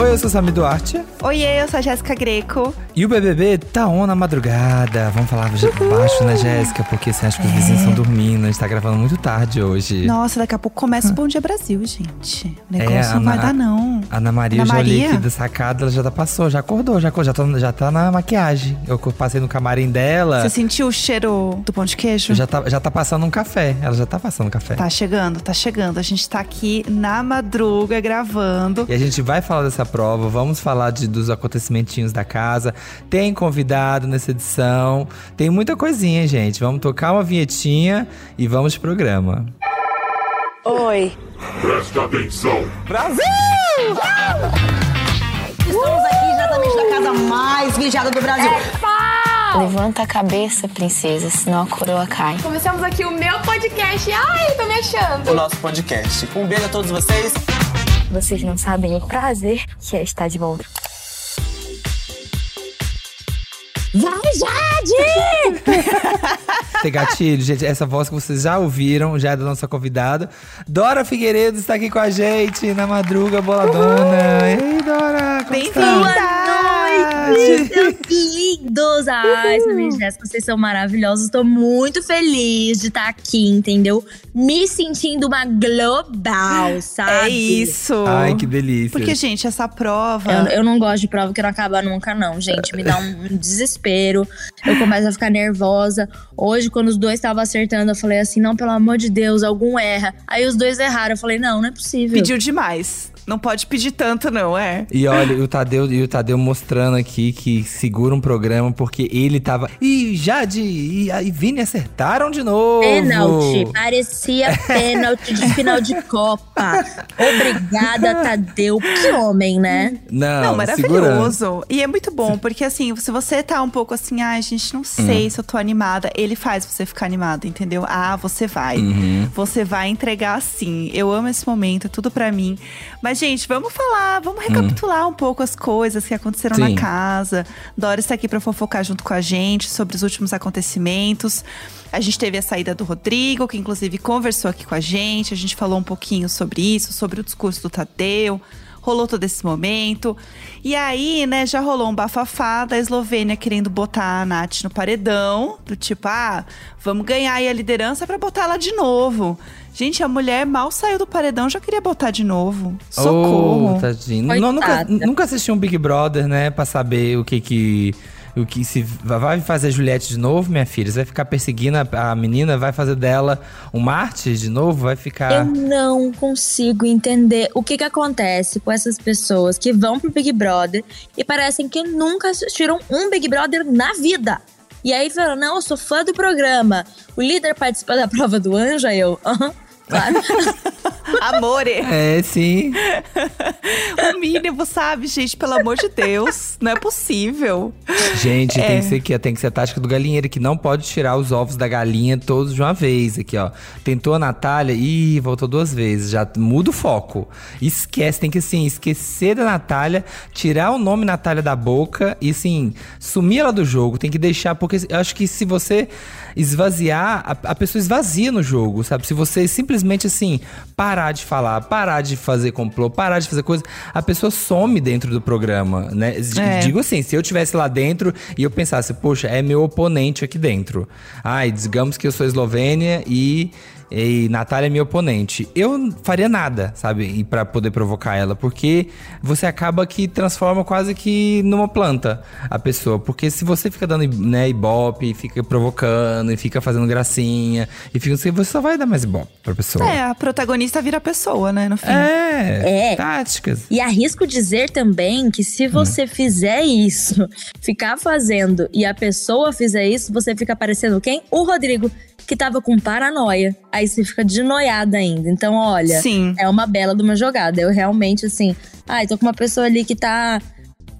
Oi, eu sou Sami Duarte. Oi, eu sou a Jéssica Greco. E o BBB tá on na madrugada. Vamos falar baixo, né, Jéssica? Porque você acha que os vizinhos estão dormindo. A gente tá gravando muito tarde hoje. Nossa, daqui a pouco começa o Bom Dia Brasil, gente. O negócio não vai dar, não. Ana Maria, Ana eu já olhei Maria? aqui da sacada, ela já tá passou, já acordou, já, acordou, já, tá, já tá na maquiagem. Eu passei no camarim dela. Você sentiu o cheiro do pão de queijo? Já tá, já tá passando um café. Ela já tá passando um café. Tá chegando, tá chegando. A gente tá aqui na madruga gravando. E a gente vai falar dessa prova, vamos falar de, dos acontecimentinhos da casa. Tem convidado nessa edição, tem muita coisinha, gente. Vamos tocar uma vinhetinha e vamos pro programa. Oi. Presta atenção. Estamos aqui diretamente da casa mais vigiada do Brasil. Levanta a cabeça, princesa, senão a coroa cai. Começamos aqui o meu podcast. Ai, tô me achando. o nosso podcast. Um beijo a todos vocês. Vocês não sabem o prazer que é estar de volta. Tem gatilho, gente. Essa voz que vocês já ouviram, já é da nossa convidada. Dora Figueiredo está aqui com a gente na madruga boladona. Ei, Dora! como Meus lindos! Ai, Samir e Jéssica, vocês são maravilhosos. Tô muito feliz de estar aqui, entendeu? Me sentindo uma global, sabe? É isso. Ai, que delícia. Porque, gente, essa prova. Eu, eu não gosto de prova que não acaba nunca, não, gente. Me dá um, um desespero. Eu começo a ficar nervosa. Hoje, quando os dois estavam acertando, eu falei assim: não, pelo amor de Deus, algum erra. Aí os dois erraram. Eu falei: não, não é possível. Pediu demais. Não pode pedir tanto, não, é? E olha, o Tadeu, e o Tadeu mostrando aqui que segura um programa porque ele tava. E Jade e e Vini acertaram de novo. Pênalti. Parecia pênalti de final de Copa. Obrigada, Tadeu. Que homem, né? Não, Não, segurando. maravilhoso. E é muito bom, porque assim, se você tá um pouco assim, ai, gente, não sei Hum. se eu tô animada, ele faz você ficar animada, entendeu? Ah, você vai. Uhum. Você vai entregar sim. Eu amo esse momento, é tudo pra mim. Mas, gente, vamos falar, vamos recapitular um pouco as coisas que aconteceram Hum. Sim. na casa. Dora está aqui pra fofocar junto com a gente sobre os últimos acontecimentos. A gente teve a saída do Rodrigo, que inclusive conversou aqui com a gente. A gente falou um pouquinho sobre isso, sobre o discurso do Tadeu. Rolou todo esse momento. E aí, né, já rolou um bafafá da Eslovênia querendo botar a Nath no paredão. Do tipo, ah, vamos ganhar aí a liderança pra botar ela de novo. Gente, a mulher mal saiu do paredão, já queria botar de novo. Socorro. Oh, tadinho. Não, nunca, nunca assisti um Big Brother, né? Pra saber o que que. O que se vai fazer a Juliette de novo, minha filha? Você vai ficar perseguindo a, a menina? Vai fazer dela um Marte de novo? Vai ficar. Eu não consigo entender o que que acontece com essas pessoas que vão pro Big Brother e parecem que nunca assistiram um Big Brother na vida. E aí falam, não, eu sou fã do programa. O líder participa da prova do anjo, aí eu, aham, claro. Amore. É, sim. o mínimo, sabe, gente? Pelo amor de Deus. Não é possível. Gente, tem, É. que ser, aqui, tem que ser a tática do galinheiro, que não pode tirar os ovos da galinha todos de uma vez. Aqui, ó. Tentou a Natália, ih, voltou duas vezes. Já muda o foco. Esquece, tem que assim, esquecer da Natália, tirar o nome Natália da boca e assim, sumir ela do jogo. Tem que deixar, porque eu acho que se você esvaziar, a, a pessoa esvazia no jogo, sabe? Se você simplesmente assim, parar de falar, parar de fazer complô, parar de fazer coisa, a pessoa some dentro do programa, né? É. Digo assim, se eu tivesse lá dentro e eu pensasse, poxa, é meu oponente aqui dentro. Ai, digamos que eu sou Eslovênia e, e Natália é minha oponente. Eu não faria nada, sabe? E para poder provocar ela, porque você acaba que transforma quase que numa planta a pessoa. Porque se você fica dando né, ibope, fica provocando e fica fazendo gracinha e fica você só vai dar mais ibope pra pessoa. É, a protagonista vira pessoa, né, no fim. É, É. táticas. E arrisco dizer também que se você fizer isso, ficar fazendo e a pessoa fizer isso, você fica parecendo quem? O Rodrigo, que tava com paranoia. Aí você fica de noiada ainda. Então, olha, Sim. é uma bela de uma jogada. Eu realmente, assim, ai, tô com uma pessoa ali que tá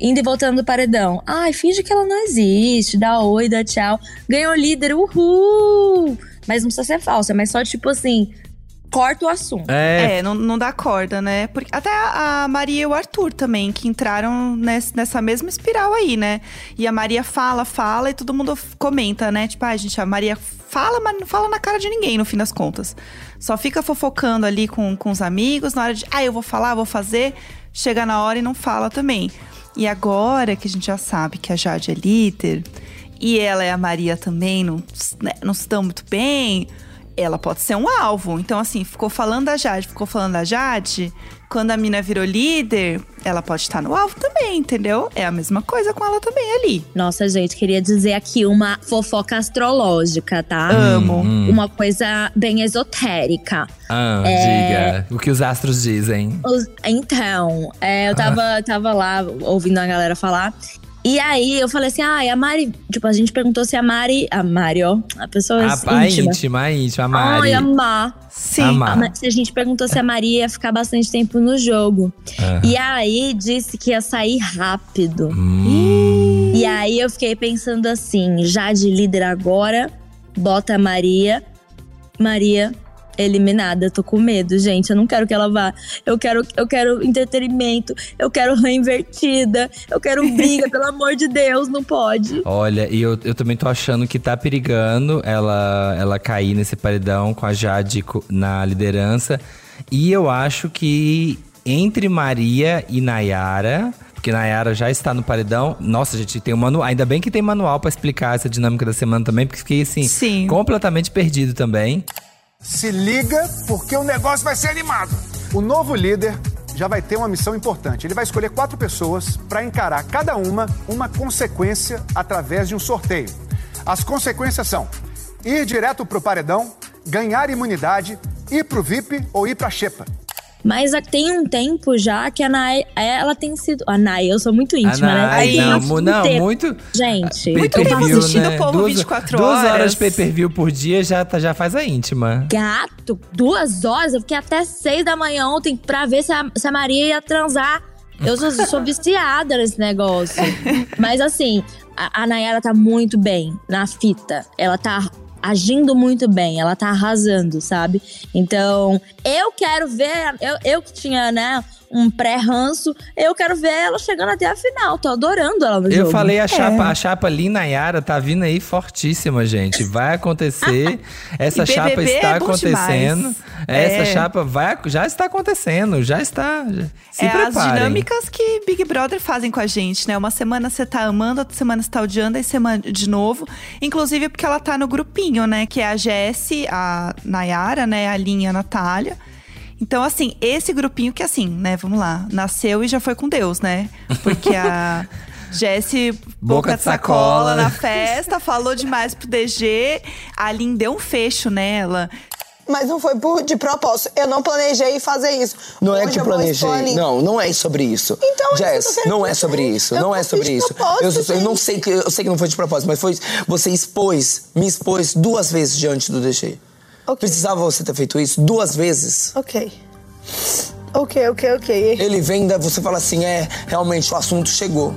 indo e voltando do paredão. Ai, finge que ela não existe, dá oi, dá tchau. Ganhou líder, uhul! Mas não precisa ser falsa, mas só tipo assim. Corta o assunto. É, É, não, não dá corda, né? Porque até a a Maria e o Arthur também, que entraram ness- nessa mesma espiral aí, né? E a Maria fala, fala e todo mundo comenta, né? Tipo, ah, gente, a Maria fala, mas não fala na cara de ninguém, no fim das contas. Só fica fofocando ali com, com os amigos, na hora de, ah, eu vou falar, vou fazer. Chega na hora e não fala também. E agora que a gente já sabe que a Jade é líder, e ela e a Maria também não, né, não se dão muito bem, ela pode ser um alvo. Então, assim, ficou falando da Jade, ficou falando da Jade. Quando a mina virou líder, ela pode estar no alvo também, entendeu? É a mesma coisa com ela também ali. Nossa, gente, queria dizer aqui uma fofoca astrológica, tá? Amo. Uma coisa bem esotérica. ah, É. diga. O que os astros dizem. Os- então, é, eu tava, tava lá ouvindo a galera falar. E aí eu falei assim: ah, a Mari. Tipo, a gente perguntou se a Mari. A Mari, ó. A pessoa A, a íntima. íntima, a íntima, a Mari. Ai, a Mar. Sim. A Mar. A Ma- Se a gente perguntou se a Maria ia ficar bastante tempo no jogo. Aham. E aí disse que ia sair rápido. Hum. E aí eu fiquei pensando assim, já de líder agora, bota a Maria. Maria eliminada, eu tô com medo, gente. Eu não quero que ela vá. Eu quero, eu quero entretenimento, eu quero rã invertida, eu quero briga, pelo amor de Deus, não pode. Olha, e eu, eu também tô achando que tá perigando ela, ela cair nesse paredão com a Jade na liderança. E eu acho que entre Maria e Nayara, porque Nayara já está no paredão. Nossa, gente, tem um manual. Ainda bem que tem manual pra explicar essa dinâmica da semana também, porque fiquei assim, Sim. completamente perdido também. Se liga, porque o negócio vai ser animado. O novo líder já vai ter uma missão importante. Ele vai escolher quatro pessoas para encarar cada uma uma consequência através de um sorteio. As consequências são ir direto pro paredão, ganhar imunidade, ir pro VIP ou ir pra xepa. Mas tem um tempo já que a Nay, ela tem sido. A Nay, eu sou muito íntima, né? Nay, Tem não, mu- não, inteira. muito- Gente, Muito tempo assistindo o povo duas, 24 duas horas. horas de pay-per-view por dia já, tá- já faz a íntima. gato, duas horas. Eu fiquei até seis da manhã ontem pra ver se a, se a Maria ia transar. Eu sou, sou viciada nesse negócio. Mas assim, a, a Nayara tá muito bem na fita. Ela tá agindo muito bem, ela tá arrasando, sabe? Então, eu quero ver, eu, eu que tinha, né, um pré-ranço, eu quero ver ela chegando até a final. Tô adorando ela no Eu jogo. falei a chapa, a chapa Lin Nayara tá vindo aí fortíssima, gente. Vai acontecer. Essa chapa está é acontecendo. demais. Essa É. chapa vai, já está acontecendo, já está. já- Se é as preparem. dinâmicas que Big Brother fazem com a gente, né? Uma semana você tá amando, outra semana você tá odiando, aí semana de novo. Inclusive porque ela tá no grupinho, né? Que é a Jessie, a Nayara, né? A Linha, a Natália. Então, assim, esse grupinho que, assim, né? Vamos lá. Nasceu e já foi com Deus, né? Porque a Jessie, boca, de sacola, na festa, falou demais pro DG. A Lin deu um fecho nela. Mas não foi por, de propósito. Eu não planejei fazer isso. Não é Hoje que eu vou planejei. Não, não é sobre isso. Então, é isso que Jess, querendo não é sobre isso. Eu não não é sobre isso. Eu, eu não sei que eu sei que não foi de propósito, mas foi você expôs, me expôs duas vezes diante do DG. Ok. Precisava você ter feito isso duas vezes. Ok. Ok, ok, ok. Ele vem, da- você fala assim, é, realmente o assunto chegou.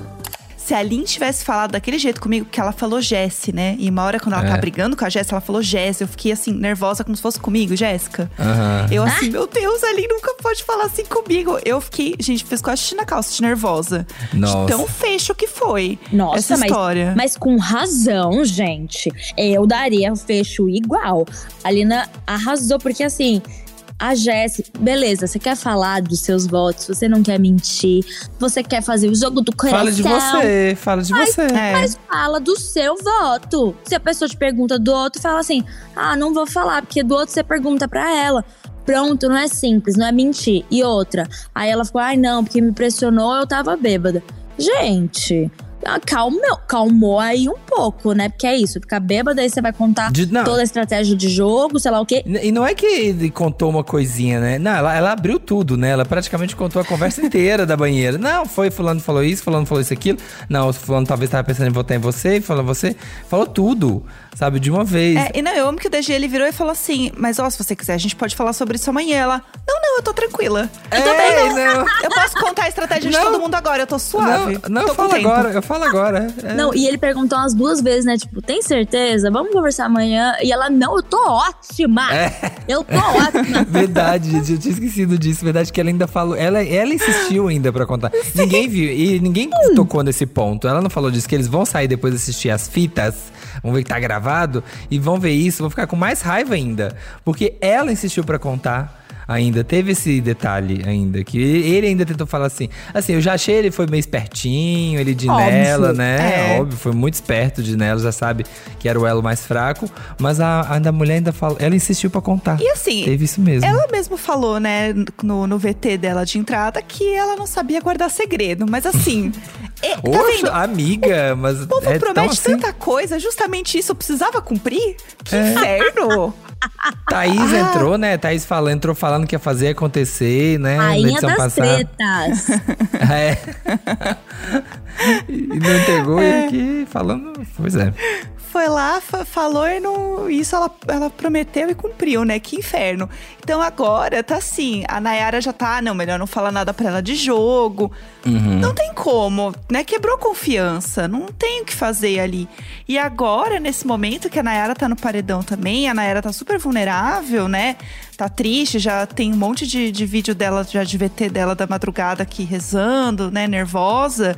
Se a Lin tivesse falado daquele jeito comigo, porque ela falou Jesse, né? E uma hora, quando ela É. tá brigando com a Jéssica, ela falou Jesse. Eu fiquei assim, nervosa, como se fosse comigo, Jéssica. Aham. Eu assim, meu Deus, a Lin nunca pode falar assim comigo. Eu fiquei, gente, fiz quase xixi na calça de nervosa. Nossa. De tão fecho que foi Nossa, essa mas, história. mas com razão, gente. Eu daria fecho igual. A Lina arrasou, porque assim. A Jessie, beleza, você quer falar dos seus votos, você não quer mentir, você quer fazer o jogo do coração. Fala de você, fala de Mas, você. É. mas fala do seu voto. Se a pessoa te pergunta do outro, fala assim: ah, não vou falar, porque do outro você pergunta pra ela. Pronto, não é simples, não é mentir. E outra, aí ela ficou, ai não, porque me pressionou, eu tava bêbada. Gente, ah, calmou, calmou aí um pouco, né? Porque é isso, ficar bêbada, aí você vai contar De- toda a estratégia de jogo, sei lá o quê. E não é que ele contou uma coisinha, né? Não, ela, ela abriu tudo, né? Ela praticamente contou a conversa inteira da banheira. Não, foi fulano falou isso, fulano falou isso, aquilo. Não, o fulano talvez tava pensando em votar em você, falou você. Falou tudo, sabe? De uma vez. É, e não, eu amo que o DG ele virou e falou assim: Mas ó, se você quiser, a gente pode falar sobre isso amanhã. Ela, não, não, eu tô tranquila. Eu tô É, bem, não. Eu posso contar a estratégia de Não. todo mundo agora, eu tô suave. Não, não tô com fala tempo. agora, eu falo agora. É. Não, e ele perguntou umas duas vezes, né? Tipo, tem certeza? Vamos conversar amanhã? E ela, não, eu tô ótima! É. Eu tô ótima! Verdade, gente, eu tinha esquecido disso. Verdade que ela ainda falou. Ela, ela insistiu ainda pra contar. Ninguém viu. E ninguém tocou nesse ponto. Ela não falou disso, que eles vão sair depois de assistir as fitas. Vão ver que tá gravado. E vão ver isso, vão ficar com mais raiva ainda. Porque ela insistiu pra contar ainda. Teve esse detalhe ainda, que ele ainda tentou falar assim. Assim, eu já achei ele foi meio espertinho, ele de Óbvio, nela, né? é. Óbvio, foi muito esperto de nela, já sabe que era o elo mais fraco. Mas a, a mulher ainda falou, ela insistiu pra contar. E assim, Teve isso mesmo. Ela mesmo falou, né, no, no VT dela de entrada, que ela não sabia guardar segredo. Mas assim, é, tá Oxa, vendo? amiga, mas O povo é promete assim. tanta coisa, justamente isso eu precisava cumprir? Que É. inferno! Thaís Ah. entrou, né? Thaís falou, entrou falando que ia fazer acontecer, né? Rainha das passada. tretas. É. e não entregou É. ele aqui falando. Pois é. Foi lá, fa- falou e não. Isso ela, ela prometeu e cumpriu, né? Que inferno. Então agora tá assim, a Nayara já tá, não, melhor não falar nada pra ela de jogo. Uhum. Não tem como, né? Quebrou confiança, não tem o que fazer ali. E agora, nesse momento que a Nayara tá no paredão também, a Nayara tá super vulnerável, né? Tá triste, já tem um monte de, de vídeo dela, já de VT dela da madrugada aqui rezando, né? Nervosa.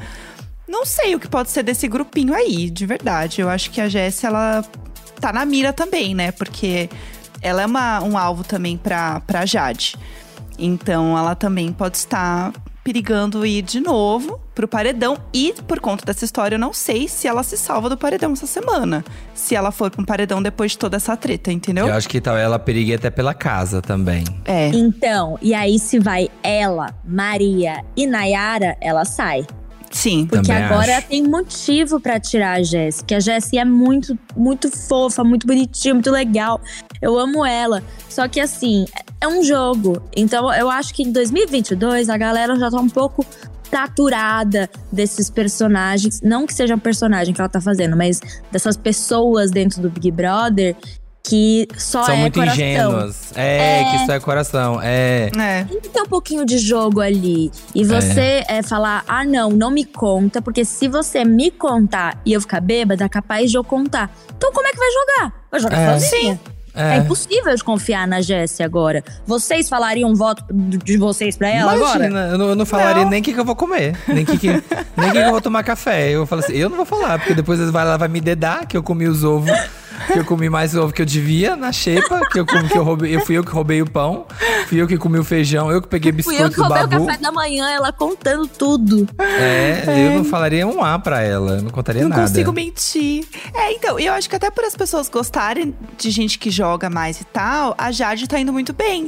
Não sei o que pode ser desse grupinho aí, de verdade. Eu acho que a Jéssica, ela tá na mira também, né? Porque ela é uma, um alvo também pra, pra Jade. Então ela também pode estar perigando ir de novo pro paredão. E por conta dessa história, eu não sei se ela se salva do paredão essa semana. Se ela for pra um paredão depois de toda essa treta, entendeu? Eu acho que tal ela perigue até pela casa também. É. Então, e aí se vai ela, Maria e Nayara, ela sai. Sim. Porque Também agora acho. tem motivo pra tirar a Jéssica. A Jéssica é muito, muito fofa, muito bonitinha, muito legal. Eu amo ela. Só que assim, é um jogo. Então eu acho que em 2022 a galera já tá um pouco saturada desses personagens. Não que seja um personagem que ela tá fazendo, mas dessas pessoas dentro do Big Brother que só São é muito coração. ingênuas. É, que isso é coração. É. É. Tem que ter um pouquinho de jogo ali. E você é. falar, ah, não, não me conta, porque se você me contar e eu ficar bêbada, é capaz de eu contar. Então como é que vai jogar? Vai jogar É. sozinha? É. impossível de confiar na Jessie agora. Vocês falariam um voto de vocês pra ela agora? Imagina, eu não, eu não falaria Não. nem o que, que eu vou comer, nem que, que, nem que, que eu vou tomar café. Eu falo assim, eu não vou falar, porque depois ela vai, ela vai me dedar que eu comi os ovos, que eu comi mais ovo que eu devia na xepa, que eu comi, que eu roubei, eu fui eu que roubei o pão, fui eu que comi o feijão, eu que peguei Fui biscoito eu que do roubei o babu. café da manhã, ela contando tudo. É, eu não falaria um A pra ela, eu não contaria Não nada. consigo mentir. É, então, eu acho que até por as pessoas gostarem de gente que joga mais e tal, a Jade tá indo muito bem.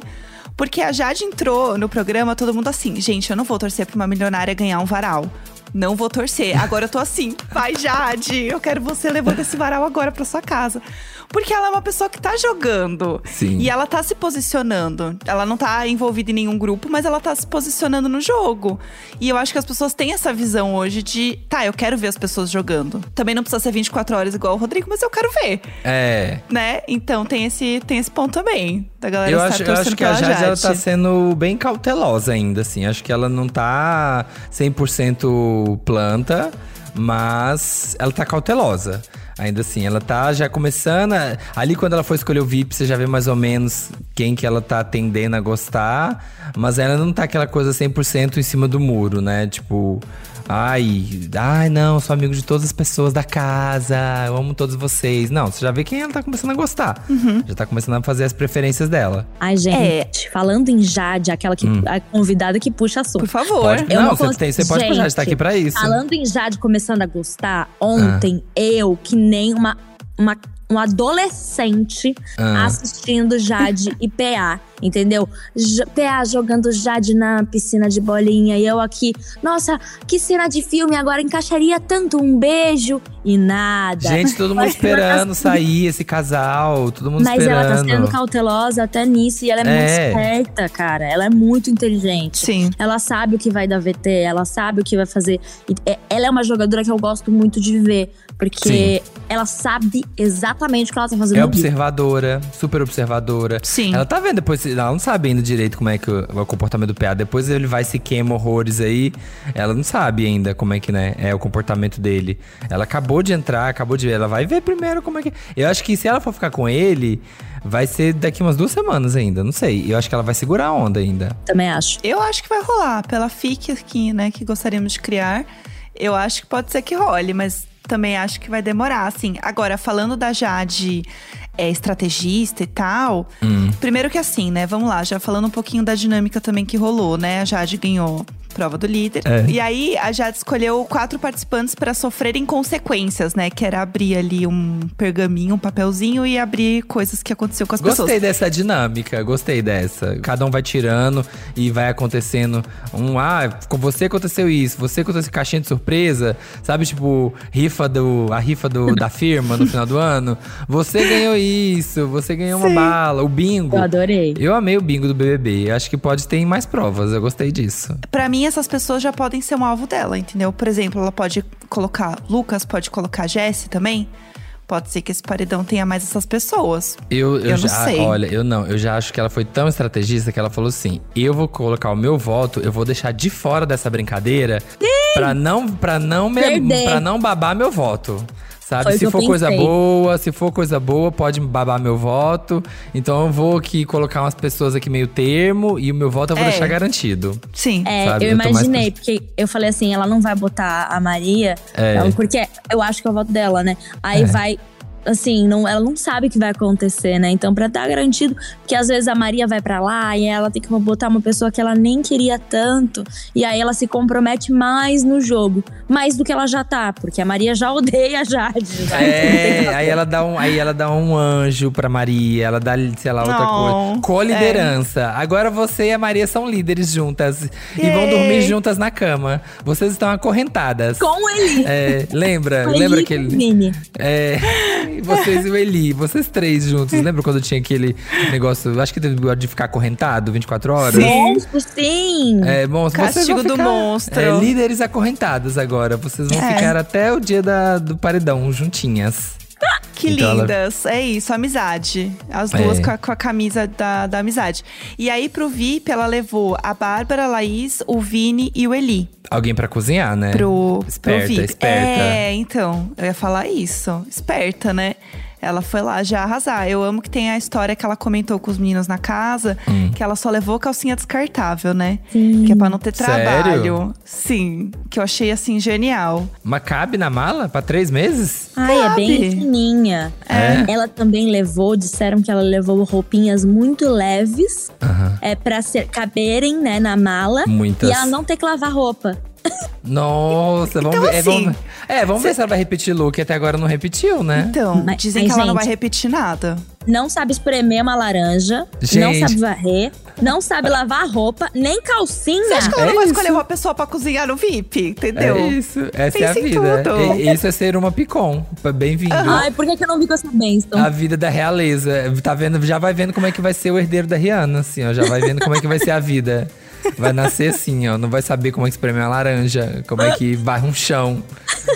Porque a Jade entrou no programa, todo mundo assim, gente, eu não vou torcer pra uma milionária ganhar um varal. Não vou torcer. Agora eu tô assim, vai Jade, eu quero você levando esse varal agora pra sua casa. Porque ela é uma pessoa que tá jogando. Sim. E ela tá se posicionando. Ela não tá envolvida em nenhum grupo, mas ela tá se posicionando no jogo. E eu acho que as pessoas têm essa visão hoje de, tá, eu quero ver as pessoas jogando. Também não precisa ser 24 horas igual o Rodrigo, mas eu quero ver, É. né? Então tem esse, tem esse ponto também. Da galera Eu estar acho, eu acho que a pela Jade, ela tá Jade. sendo bem cautelosa ainda, assim. Acho que ela não tá 100% planta, mas ela tá cautelosa. Ainda assim, ela tá já começando. a- Ali quando ela for escolher o VIP, você já vê mais ou menos quem que ela tá tendendo a gostar. Mas ela não tá aquela coisa 100% em cima do muro, né? Tipo, ai, ai não, sou amigo de todas as pessoas da casa, eu amo todos vocês. Não, você já vê quem ela tá começando a gostar. Já tá começando a fazer as preferências dela. Ai, gente, falando em Jade, aquela que, a convidada que puxa assunto. Por favor. Pode- Eu não, não você, tem, você pode puxar, a gente tá aqui pra isso. Falando em Jade começando a gostar, ontem eu, que nem uma, uma, um adolescente, Ah. assistindo Jade e PA, entendeu? J- PA jogando Jade na piscina de bolinha e eu aqui, nossa, que cena de filme agora encaixaria tanto um beijo e nada. Gente, todo mundo Mas ela tá esperando sair esse casal, todo mundo Mas esperando. ela tá sendo cautelosa até nisso e ela é, muito É. esperta, cara. Ela é muito inteligente. Sim. Ela sabe o que vai dar VT, ela sabe o que vai fazer. E, é- ela é uma jogadora que eu gosto muito de ver, porque ela sabe exatamente o que ela tá fazendo. É observadora, super observadora. Sim. Ela tá vendo depois, ela não sabe ainda direito como é que o, o comportamento do PA. Depois ele vai se queima horrores aí. Ela não sabe ainda como é que, né, é o comportamento dele. Ela acabou de entrar, acabou de ver. Ela vai ver primeiro como é que. Eu acho que se ela for ficar com ele, vai ser daqui umas duas semanas ainda. Não sei. Eu acho que ela vai segurar a onda ainda. Também acho. Eu acho que vai rolar. Pela FIC aqui, né, que gostaríamos de criar, eu acho que pode ser que role, mas também acho que vai demorar, assim. Agora, falando da Jade é, estrategista e tal, primeiro que assim, né, vamos lá, já falando um pouquinho da dinâmica também que rolou, né? A Jade ganhou prova do líder. É. E aí, a Jade escolheu quatro participantes para sofrerem consequências, né? Que era abrir ali um pergaminho, um papelzinho e abrir coisas que aconteceu com as pessoas. Gostei dessa dinâmica, gostei dessa. Cada um vai tirando e vai acontecendo um, ah, com você aconteceu isso, você aconteceu caixinha de surpresa, sabe, tipo, rifa do, a rifa do, da firma no final do ano. Você ganhou isso, você ganhou uma Sim. bala, o bingo. Eu adorei. Eu amei o bingo do BBB, acho que pode ter mais provas, eu gostei disso. Pra mim, essas pessoas já podem ser um alvo dela, entendeu? Por exemplo, ela pode colocar Lucas, pode colocar Jesse também. Pode ser que esse paredão tenha mais essas pessoas. Eu, eu, Eu já, sei. olha, eu não, eu já acho que ela foi tão estrategista que ela falou assim: eu vou colocar o meu voto, eu vou deixar de fora dessa brincadeira pra não, pra não pra não babar meu voto. Sabe? Foi se eu for coisa boa, se for coisa boa, pode babar meu voto. Então eu vou aqui colocar umas pessoas aqui meio termo e o meu voto eu vou É. deixar garantido. Sim. É, Sabe, eu eu tô mais imaginei, porque eu falei assim, ela não vai botar a Maria, É. ela- porque eu acho que é o voto dela, né? Aí É. vai, assim, não, ela não sabe o que vai acontecer, né? Então, pra estar garantido, porque às vezes a Maria vai pra lá e ela tem que botar uma pessoa que ela nem queria tanto, e aí ela se compromete mais no jogo, mais do que ela já tá, porque a Maria já odeia a Jade. já. É, aí ela dá um, aí ela dá um anjo pra Maria, ela dá, sei lá, outra Não, coisa. Co-liderança. Agora você e a Maria são líderes juntas e vão Yay. dormir juntas na cama. Vocês estão acorrentadas. Com ele. É, lembra? Lembra ele aquele. É, e vocês e o Eli, vocês três juntos. Lembra quando tinha aquele negócio, acho que teve de ficar acorrentado 24 horas? Monstro, sim! É, vocês Castigo do monstro. É, líderes acorrentados agora. Vocês vão É. ficar até o dia da- do paredão juntinhas. Que Então ela- lindas. É isso, amizade. As É. duas com, a, com a camisa da, da amizade. E aí, pro VIP, ela levou a Bárbara, a Laís, o Vini e o Eli. Alguém pra cozinhar, né? Pro, Esperta, pro VIP. esperta. É, então, eu ia falar isso. Esperta, né? Ela foi lá já arrasar. Eu amo que tem a história que ela comentou com os meninos na casa, Hum. que ela só levou calcinha descartável, né? Sim. Que é pra não ter Sério? trabalho. Sim, que eu achei assim genial. Mas cabe na mala pra três meses? Ai, é bem fininha. É. Ela também levou, disseram que ela levou roupinhas muito leves. É pra ser, caberem, né, na mala. Muitas. E ela não ter que lavar roupa. Nossa, vamos Então, ver. é, assim, vamos, é, vamos ver se ela vai repetir look. Até agora não repetiu, né? Então, Mas- dizem mas, que ela não vai repetir nada. Não sabe espremer uma laranja. Não Gente. sabe varrer. Não sabe lavar roupa. Nem calcinha. Você acha que ela É não vai isso. escolher uma pessoa pra cozinhar no VIP? Entendeu? É isso. Essa é a vida. E- Isso é ser uma picon. Bem-vindo. Ai, por que, que eu não vi com essa bênção? A vida da realeza. Tá vendo? Já vai vendo como é que vai ser o herdeiro da Rihanna, assim, ó. Já vai vendo como é que vai ser a vida. Vai nascer assim, ó. Não vai saber como é que espreme uma laranja, como é que varre um chão.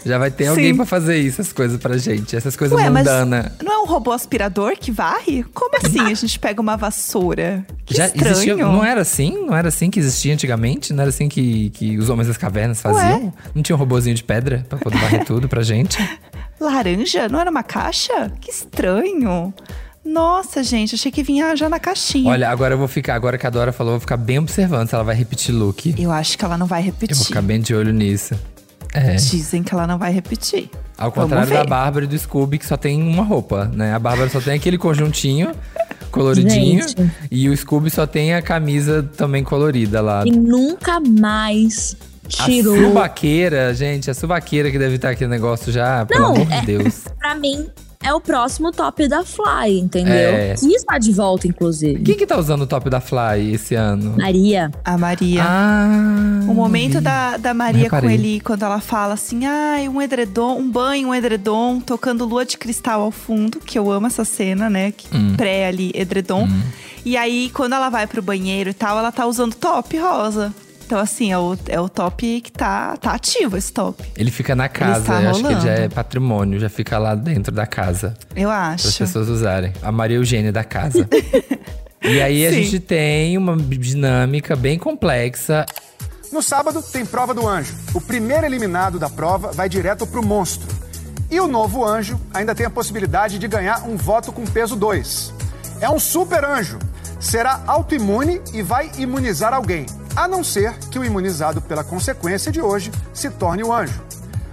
Já vai ter alguém Sim. pra fazer isso, essas coisas pra gente. Essas coisas Ué, mundanas. não é um robô aspirador que varre? Como assim a gente pega uma vassoura? Que Já estranho. existia, não era assim? Não era assim que existia antigamente? Não era assim que, que os homens das cavernas faziam? Não tinha um robozinho de pedra pra poder varrer tudo pra gente? Laranja? Não era uma caixa? Que estranho. Nossa, gente, achei que vinha já na caixinha. Olha, agora eu vou ficar, agora que a Dora falou, eu vou ficar bem observando se ela vai repetir look. Eu acho que ela não vai Eu repetir. vou ficar bem de olho nisso. É. Dizem que ela não vai repetir. Ao contrário da. Bárbara e do Scooby, que só tem uma roupa, né? A Bárbara só tem aquele conjuntinho coloridinho. Gente. E o Scooby só tem a camisa também colorida lá. E nunca mais A tirou. subaqueira, gente, a subaqueira que deve estar aquele negócio já, pelo Não, amor é- de Deus. Pra mim, é o próximo top da Fly, entendeu? É. Que está de volta, inclusive. Quem que tá usando o top da Fly esse ano? Maria. A Maria. Ah. O momento da, da Maria com ele, quando ela fala assim, ai, um edredom, um banho, um edredom, tocando lua de cristal ao fundo, que eu amo essa cena, né? Que Hum. pré ali, edredom. E aí, quando ela vai pro banheiro e tal, ela tá usando top rosa. Então, assim, é o, é o top que tá, tá ativo, esse top. Ele fica na casa, está eu acho que ele já é patrimônio, já fica lá dentro da casa. Eu Para as acho. pessoas usarem. A Maria Eugênia da casa. e aí a Sim. gente tem uma dinâmica bem complexa. No sábado tem prova do anjo. O primeiro eliminado da prova vai direto pro monstro. E o novo anjo ainda tem a possibilidade de ganhar um voto com peso 2. É um super anjo. Será autoimune e vai imunizar alguém, a não ser que o imunizado pela consequência de hoje se torne o anjo.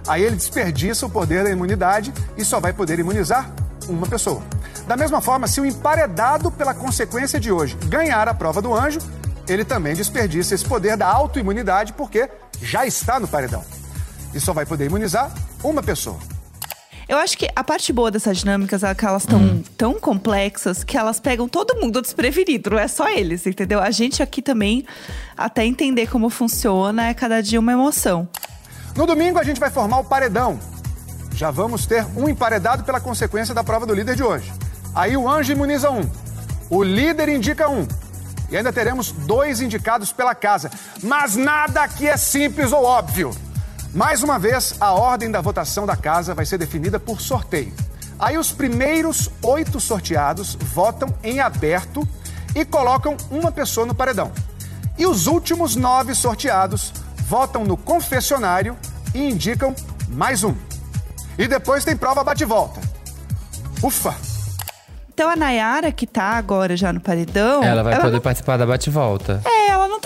Aí ele desperdiça o poder da imunidade e só vai poder imunizar uma pessoa. Da mesma forma, se o emparedado pela consequência de hoje ganhar a prova do anjo, ele também desperdiça esse poder da autoimunidade porque já está no paredão. E só vai poder imunizar uma pessoa. Eu acho que a parte boa dessas dinâmicas é que elas estão Hum. tão complexas que elas pegam todo mundo desprevenido, não é só eles, entendeu? A gente aqui também, até entender como funciona, é cada dia uma emoção. No domingo a gente vai formar o paredão. Já vamos ter um emparedado pela consequência da prova do líder de hoje. Aí o anjo imuniza um, o líder indica um. E ainda teremos dois indicados pela casa. Mas nada aqui é simples ou óbvio. Mais uma vez, a ordem da votação da casa vai ser definida por sorteio. Aí os primeiros oito sorteados votam em aberto e colocam uma pessoa no paredão. E os últimos nove sorteados votam no confessionário e indicam mais um. E depois tem prova bate-volta. Ufa! Então a Nayara, que tá agora já no paredão. ela vai poder não- participar da bate-volta. É, ela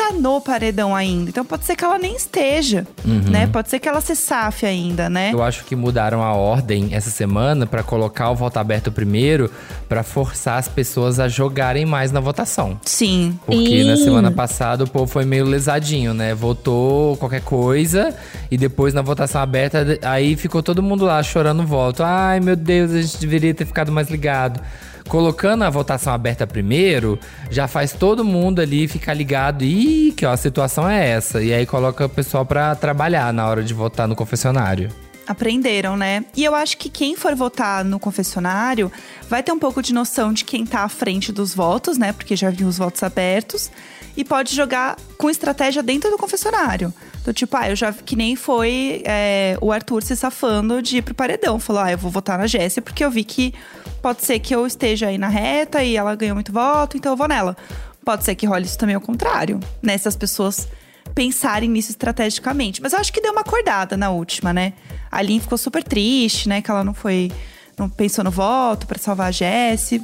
tá no paredão ainda. Então pode ser que ela nem esteja, Uhum. né? Pode ser que ela se safe ainda, né? Eu acho que mudaram a ordem essa semana pra colocar o voto aberto primeiro, pra forçar as pessoas a jogarem mais na votação. Sim. Porque na Sim. semana passada o povo foi meio lesadinho, né? Votou qualquer coisa e depois na votação aberta, aí ficou todo mundo lá chorando voto. Ai meu Deus, a gente deveria ter ficado mais ligado. Colocando a votação aberta primeiro, já faz todo mundo ali ficar ligado. Ih, que ó, a situação é essa. E aí coloca o pessoal pra trabalhar na hora de votar no confessionário. Aprenderam, né? E eu acho que quem for votar no confessionário vai ter um pouco de noção de quem tá à frente dos votos, né? Porque já viu os votos abertos. E pode jogar com estratégia dentro do confessionário. Do tipo, ah, eu já que nem foi é, o Arthur se safando de ir pro paredão. Falou, ah, eu vou votar na Jéssica porque eu vi que pode ser que eu esteja aí na reta e ela ganhou muito voto, então eu vou nela. Pode ser que role isso também ao contrário, né? Se as pessoas pensarem nisso estrategicamente. Mas eu acho que deu uma acordada na última, né? A Lin ficou super triste, né? Que ela não foi. Não pensou no voto pra salvar a Jessie.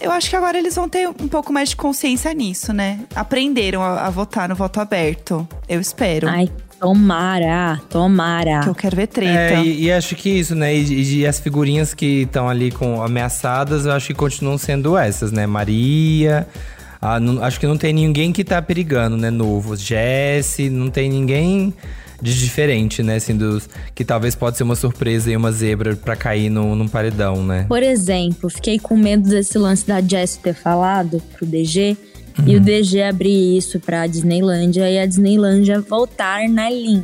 Eu acho que agora eles vão ter um pouco mais de consciência nisso, né? Aprenderam a, a votar no voto aberto. Eu espero. Ai, tomara, tomara. Que eu quero ver treta. É, e, e acho que isso, né? E, e as figurinhas que estão ali com ameaçadas, eu acho que continuam sendo essas, né? Maria. ah, não- acho que não tem ninguém que tá perigando, né? Novo. Jesse, não tem ninguém de diferente, né? Assim, dos. Que talvez pode ser uma surpresa e uma zebra pra cair no, num paredão, né? Por exemplo, fiquei com medo desse lance da Jess ter falado pro DG e o DG abrir isso pra Disneylândia e a Disneylândia voltar na Lin.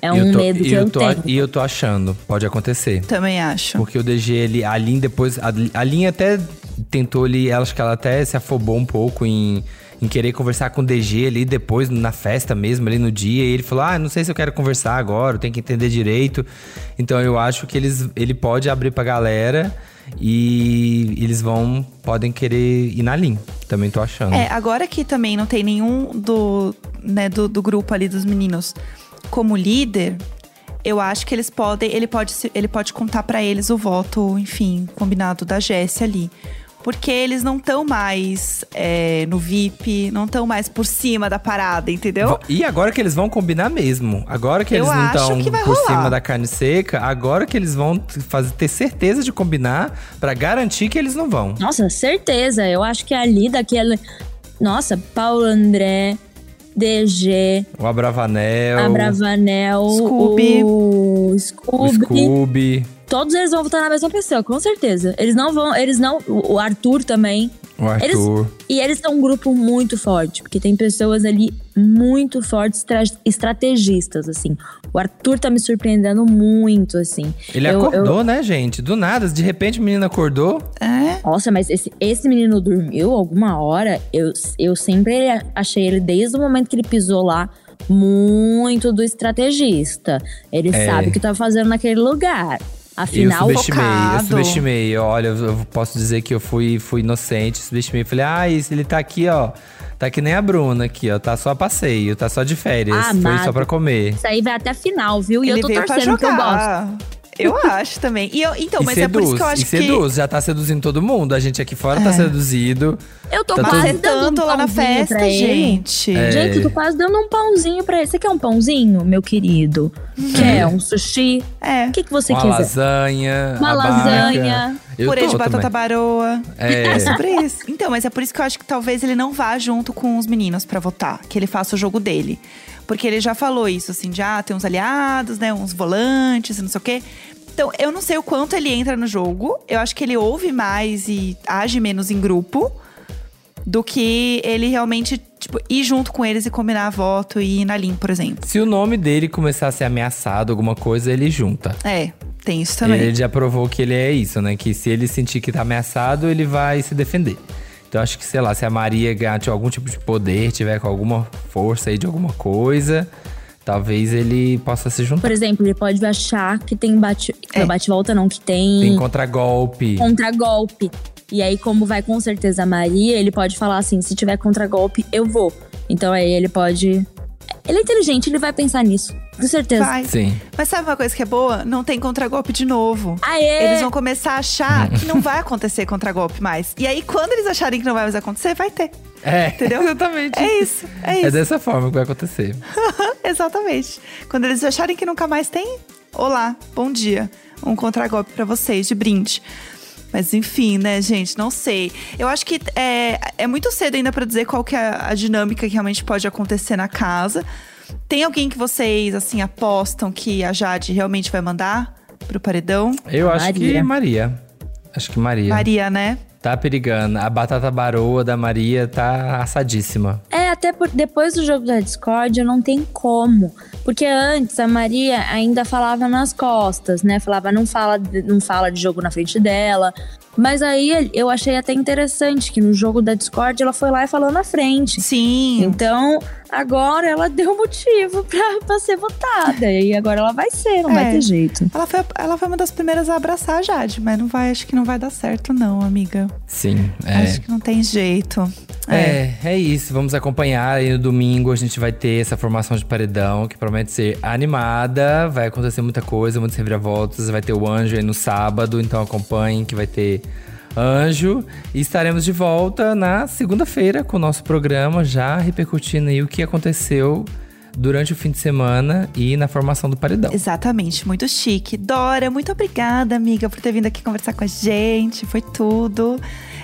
É um tô, medo que eu, tô, tenho. E eu tô achando, pode acontecer. Também acho. Porque o DG, ele, a Lin depois. A, a Lin até tentou ali, acho que ela até se afobou um pouco em, em querer conversar com o DG ali depois, na festa mesmo, ali no dia. E ele falou: Ah, não sei se eu quero conversar agora, eu tenho que entender direito. Então eu acho que eles, ele pode abrir pra galera e eles vão. podem querer ir na Lin. Também tô achando. É, agora que também não tem nenhum do, né, do, do grupo ali dos meninos como líder, eu acho que eles podem, ele pode, ele pode contar pra eles o voto, enfim, combinado da Jessie ali. Porque eles não estão mais é, no VIP, não estão mais por cima da parada, entendeu? E agora que eles vão combinar mesmo. Agora que Eu eles não estão por rolar. cima da carne seca, agora que eles vão fazer, ter certeza de combinar pra garantir que eles não vão. Nossa, certeza. Eu acho que ali daquele. Nossa, Paulo André, DG, O Abravanel. a Bravanel, Scooby. o o Scooby. Todos eles vão votar na mesma pessoa, com certeza. Eles não vão, eles não, o Arthur também. O Eles, Arthur. e eles são um grupo muito forte, porque tem pessoas ali muito fortes, estra- estrategistas, assim. O Arthur tá me surpreendendo muito, assim. Ele Eu- acordou, eu- né, gente? Do nada, de repente o menino acordou. É. Nossa, mas esse, esse menino dormiu alguma hora. Eu, eu sempre achei ele, desde o momento que ele pisou lá, muito do estrategista. Ele É. sabe o que tá fazendo naquele lugar. Eu Afinal, subestimei, eu focado. subestimei. Olha, eu eu posso dizer que eu fui, fui inocente, subestimei. Falei, ah, esse- ele tá aqui, ó. Tá que nem a Bruna aqui, ó. Tá só a passeio, tá só de férias. Ah, foi só pra comer. isso aí vai até a final, viu? E Ele eu tô torcendo que eu gosto. Eu acho também. E eu, então, e mas seduz, é por isso que eu acho e que. seduz, já tá seduzindo todo mundo. A gente aqui fora tá seduzido. Eu tô Tá quase tudo- dando um Tanto lá na festa, pra ele. gente. É. Gente, eu tô quase dando um pãozinho pra ele. Você quer um pãozinho, meu querido? Quer um sushi? É. O que, que você Uma quiser? lasanha. Uma lasanha. Eu Purê de batata também. baroa. É. É sobre isso. Então, mas é por isso que eu acho que talvez ele não vá junto com os meninos pra votar. Que ele faça o jogo dele. Porque ele já falou isso, assim, de ah, tem uns aliados, né? Uns volantes, não sei o quê. Então, eu não sei o quanto ele entra no jogo. Eu acho que ele ouve mais e age menos em grupo. Do que ele realmente, tipo, ir junto com eles e combinar voto e ir na linha, por exemplo. Se o nome dele começar a ser ameaçado, alguma coisa, ele junta. É, tem isso também. Ele já provou que ele é isso, né? Que se ele sentir que tá ameaçado, ele vai se defender. Então acho que, sei lá, se a Maria ganhar algum tipo de poder, tiver com alguma força aí de alguma coisa, talvez ele possa se juntar. Por exemplo, ele pode achar que tem bate... É. Não, bate-volta não, que tem, Tem contragolpe. contragolpe. E aí, como vai com certeza a Maria, ele pode falar assim, se tiver contragolpe, eu vou. Então aí ele pode... Ele é inteligente, ele vai pensar nisso. Com certeza. Vai. Sim. Mas sabe uma coisa que é boa? Não tem contragolpe de novo. Aê! Eles vão começar a achar que não vai acontecer contragolpe mais. E aí, quando eles acharem que não vai mais acontecer, vai ter. É, Entendeu? exatamente. É isso, é isso. É dessa forma que vai acontecer. Exatamente. Quando eles acharem que nunca mais tem, olá, bom dia. Um contragolpe pra vocês, de brinde. Mas enfim, né, gente, não sei. Eu acho que é, é muito cedo ainda pra dizer qual que é a dinâmica que realmente pode acontecer na casa. Tem alguém que vocês, assim, apostam que a Jade realmente vai mandar pro paredão? Eu acho que Maria. Maria. Acho que Maria. Maria, né? Tá perigando. A batata baroa da Maria tá assadíssima. É, até por, depois do jogo da Discord, não tem como. Porque antes a Maria ainda falava nas costas, né? Falava, não fala, de- não fala de jogo na frente dela. Mas aí eu achei até interessante que no jogo da Discord ela foi lá e falou na frente. Sim. Então, agora ela deu motivo pra, pra ser votada. E agora ela vai ser, não É. vai ter jeito. Ela foi, ela foi uma das primeiras a abraçar a Jade, mas não vai, acho que não vai dar certo, não, amiga. Sim. É. Acho que não tem jeito. É, é isso. Vamos acompanhar. Aí no domingo a gente vai ter essa formação de paredão que promete ser animada. Vai acontecer muita coisa, muitas reviravoltas. Vai ter o anjo aí no sábado, então acompanhem que vai ter anjo. E estaremos de volta na segunda-feira com o nosso programa, já repercutindo aí o que aconteceu durante o fim de semana e na formação do paredão. Exatamente, muito chique. Dora, muito obrigada, amiga, por ter vindo aqui conversar com a gente. Foi tudo.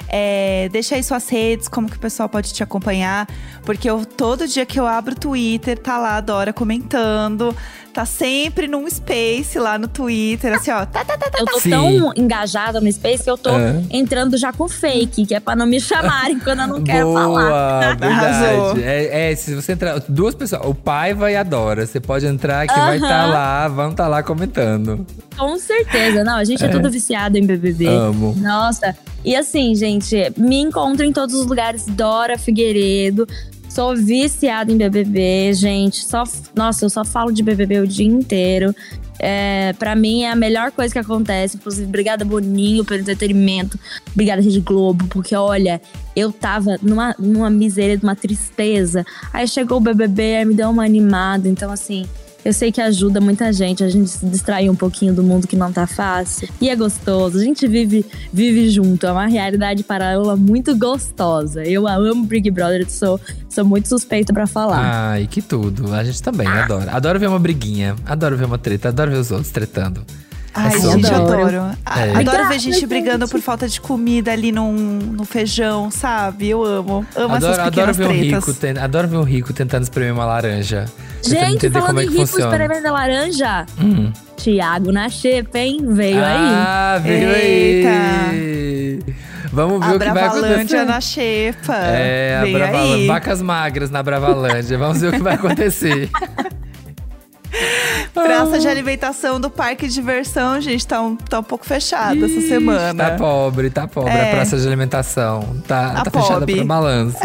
É, deixa aí suas redes, como que o pessoal pode te acompanhar. Porque eu, todo dia que eu abro o Twitter, tá lá a Dora comentando. Tá sempre num space lá no Twitter, assim, ó. Tá, tá, tá, tá, Eu tô Sim. tão engajada no Space que eu tô É. entrando já com fake, que é pra não me chamarem quando eu não quero Boa, falar. Verdade. É, é, se você entrar. Duas pessoas, o Paiva e a Dora. Você pode entrar que vai Aham. estar lá, vão estar lá comentando. Com certeza. Não, a gente é, tudo viciado em BBB. Amo. Nossa. E assim, gente, me encontro em todos os lugares. Dora Figueiredo. Sou viciada em BBB, gente. Só, nossa, eu só falo de BBB o dia inteiro. É, para mim é a melhor coisa que acontece. Inclusive, obrigada Boninho pelo entretenimento. Obrigada Rede Globo, porque olha, eu tava numa, numa miséria, numa tristeza. Aí chegou o BBB, aí me deu uma animada. Então, assim, eu sei que ajuda muita gente a gente se distrair um pouquinho do mundo que não tá fácil. E é gostoso. A gente vive, vive junto. É uma realidade paralela muito gostosa. Eu amo Big Brother, sou, sou muito suspeita pra falar. Ai, que tudo. A gente também adora. Adoro ver uma briguinha. Adoro ver uma treta. Adoro ver os outros tretando. Ai, É gente, adoro. A- É. Adoro ver gente brigando por falta de comida ali num, no feijão, sabe? Eu amo. Amo Adoro, essas adoro pequenas ver um rico, ten- adoro ver um rico tentando espremer uma laranja. Gente, falando como é em que rico experimentando laranja, Hum. Tiago na xepa, hein? Veio aí. Ah, veio aí. Vamos ver A o que vai Bravalândia acontecer. na xepa. É, a Bravalândia. Vacas magras na Bravalândia. Vamos ver o que vai acontecer. Praça de alimentação do parque de diversão, gente, tá um, tá um pouco fechada essa semana. Tá pobre, tá pobre. É. A praça de alimentação. Tá, Tá tá fechada pra balanço.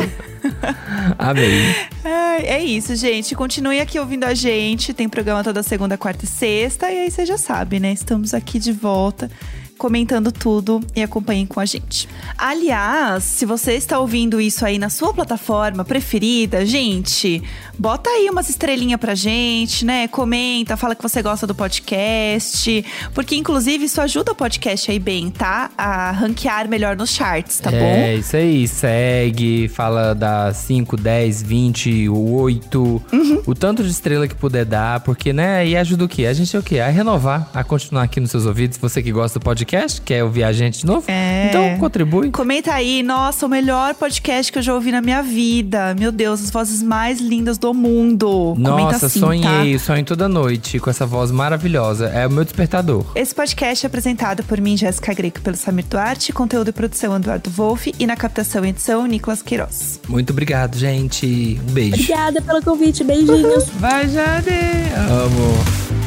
Amei. Ai, é isso, gente. Continue aqui ouvindo a gente. Tem programa toda segunda, quarta e sexta. E aí você já sabe, né? Estamos aqui de volta. Comentando tudo e acompanhem com a gente. Aliás, se você está ouvindo isso aí na sua plataforma preferida, gente, bota aí umas estrelinhas pra gente, né? Comenta, fala que você gosta do podcast. Porque, inclusive, isso ajuda o podcast aí bem, tá? A ranquear melhor nos charts, tá bom? É, isso aí. Segue, fala da 5, 10, 20, 8. Uhum. O tanto de estrela que puder dar, porque, né? E ajuda o quê? A gente é o quê? A renovar, a continuar aqui nos seus ouvidos. Você que gosta do podcast, quer ouvir a gente de novo? É. Então, contribui. Comenta aí, nossa, o melhor podcast que eu já ouvi na minha vida. Meu Deus, as vozes mais lindas do mundo. Comenta Nossa, assim, sonhei, tá? sonho toda noite com essa voz maravilhosa. É o meu despertador. Esse podcast é apresentado por mim, Jéssica Greco, pelo Samir Duarte, conteúdo e produção Eduardo Wolff e na captação e edição Nicolas Queiroz. Muito obrigado, gente. Um beijo. Obrigada pelo convite, beijinhos. Vai, Jade! Amo.